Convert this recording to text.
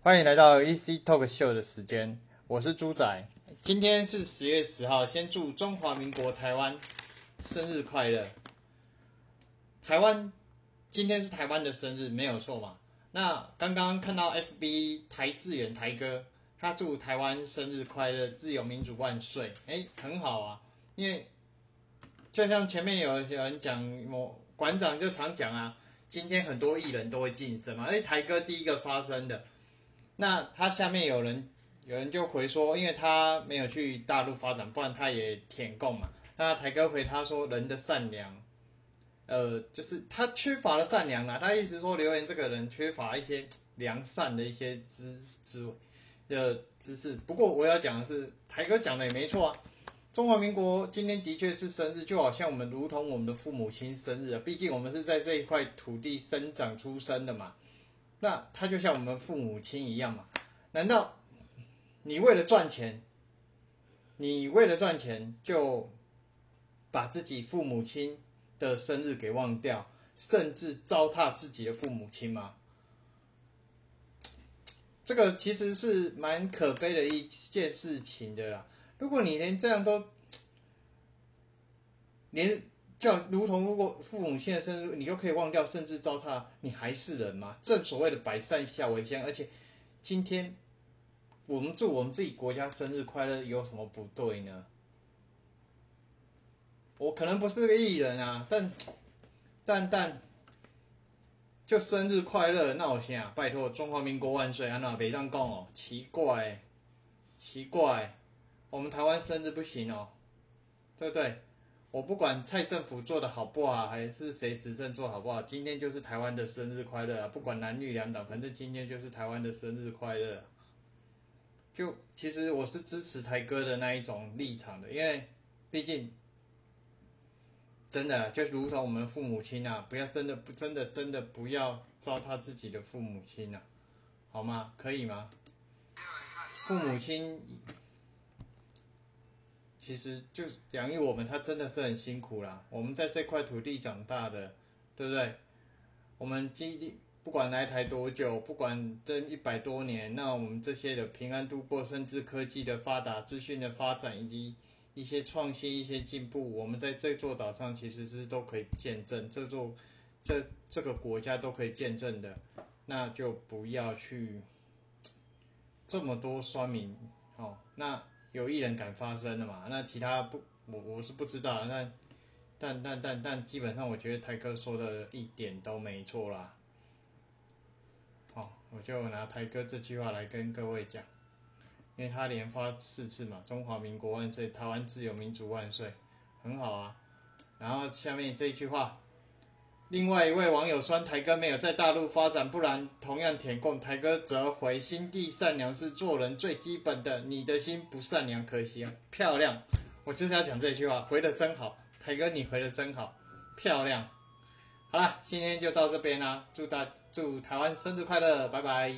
欢迎来到 EC Talk Show 的时间，我是猪仔。今天是十月十号，先祝中华民国台湾生日快乐。台湾今天是台湾的生日，没有错嘛？那刚刚看到 FB 台志远台哥，他祝台湾生日快乐，自由民主万岁。哎，很好啊，因为就像前面有有人讲，我馆长就常讲啊，今天很多艺人都会晋升嘛。哎，台哥第一个发声的，那他下面有人有人就回说，因为他没有去大陆发展，不然他也舔供嘛。那台哥回他说，人的善良。呃，就是他缺乏了善良啦。他意思说，留言这个人缺乏一些良善的一些知知的知识。不过我要讲的是，台哥讲的也没错啊。中华民国今天的确是生日，就好像我们如同我们的父母亲生日啊。毕竟我们是在这一块土地生长出生的嘛。那他就像我们父母亲一样嘛。难道你为了赚钱，你为了赚钱就把自己父母亲？的生日给忘掉，甚至糟蹋自己的父母亲吗？这个其实是蛮可悲的一件事情的啦。如果你连这样都，连就如同如果父母现在生日你就可以忘掉，甚至糟蹋，你还是人吗？正所谓的百善孝为先，而且今天我们祝我们自己国家生日快乐，有什么不对呢？我可能不是个艺人啊，但但但就生日快乐，那我先啊，拜托中华民国万岁啊！那别这样讲哦，奇怪，奇怪，我们台湾生日不行哦，对不对？我不管蔡政府做的好不好，还是谁执政做好不好，今天就是台湾的生日快乐啊！不管男女两党，反正今天就是台湾的生日快乐。就其实我是支持台哥的那一种立场的，因为毕竟。真的，就如同我们父母亲呐，不要真的不真的真的不要糟蹋自己的父母亲呐，好吗？可以吗？父母亲其实就是养育我们，他真的是很辛苦啦。我们在这块土地长大的，对不对？我们基地不管来台多久，不管这一百多年，那我们这些的平安度过，甚至科技的发达、资讯的发展以及。一些创新、一些进步，我们在这座岛上其实是都可以见证，这座这这个国家都可以见证的，那就不要去这么多酸民哦。那有艺人敢发声的嘛？那其他不，我我是不知道。但但但但但，基本上我觉得台哥说的一点都没错啦。好，我就拿台哥这句话来跟各位讲。因为他连发四次嘛，中华民国万岁，台湾自由民主万岁，很好啊。然后下面这一句话，另外一位网友说台哥没有在大陆发展，不然同样舔供。台哥则回心地善良是做人最基本的，你的心不善良可惜啊。漂亮，我就是要讲这句话，回的真好，台哥你回的真好，漂亮。好啦，今天就到这边啦，祝大祝台湾生日快乐，拜拜。